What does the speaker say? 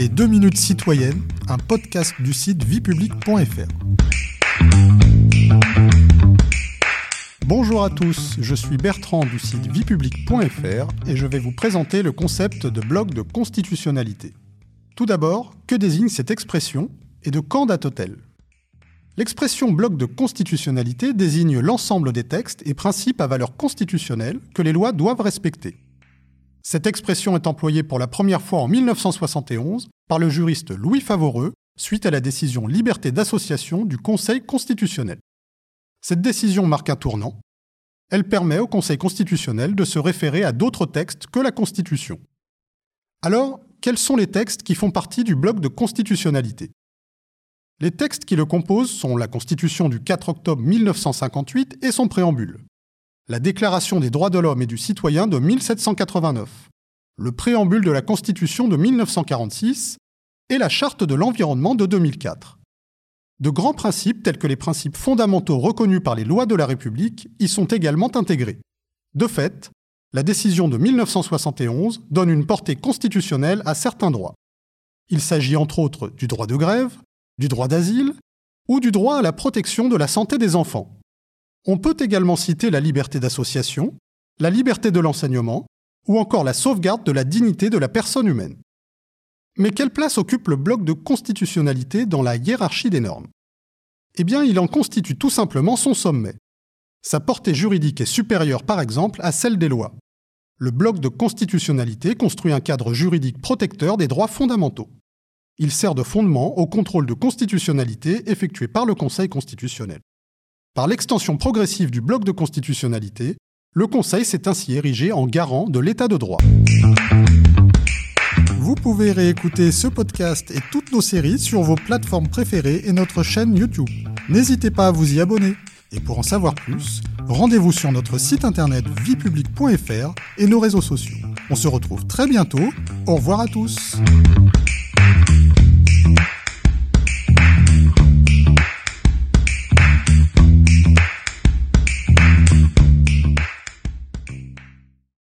Les 2 minutes citoyennes, un podcast du site viepublic.fr. Bonjour à tous, je suis Bertrand du site viepublic.fr et je vais vous présenter le concept de bloc de constitutionnalité. Tout d'abord, que désigne cette expression et de quand date-t-elle? L'expression bloc de constitutionnalité désigne l'ensemble des textes et principes à valeur constitutionnelle que les lois doivent respecter. Cette expression est employée pour la première fois en 1971 par le juriste Louis Favoreux suite à la décision liberté d'association du Conseil constitutionnel. Cette décision marque un tournant. Elle permet au Conseil constitutionnel de se référer à d'autres textes que la Constitution. Alors, quels sont les textes qui font partie du bloc de constitutionnalité? Les textes qui le composent sont la Constitution du 4 octobre 1958 et son préambule la Déclaration des droits de l'homme et du citoyen de 1789, le préambule de la Constitution de 1946 et la Charte de l'environnement de 2004. De grands principes tels que les principes fondamentaux reconnus par les lois de la République y sont également intégrés. De fait, la décision de 1971 donne une portée constitutionnelle à certains droits. Il s'agit entre autres du droit de grève, du droit d'asile ou du droit à la protection de la santé des enfants. On peut également citer la liberté d'association, la liberté de l'enseignement, ou encore la sauvegarde de la dignité de la personne humaine. Mais quelle place occupe le bloc de constitutionnalité dans la hiérarchie des normes? Eh bien, il en constitue tout simplement son sommet. Sa portée juridique est supérieure par exemple à celle des lois. Le bloc de constitutionnalité construit un cadre juridique protecteur des droits fondamentaux. Il sert de fondement au contrôle de constitutionnalité effectué par le Conseil constitutionnel. Par l'extension progressive du bloc de constitutionnalité, le Conseil s'est ainsi érigé en garant de l'état de droit. Vous pouvez réécouter ce podcast et toutes nos séries sur vos plateformes préférées et notre chaîne YouTube. N'hésitez pas à vous y abonner. Et pour en savoir plus, rendez-vous sur notre site internet viepublic.fr et nos réseaux sociaux. On se retrouve très bientôt. Au revoir à tous.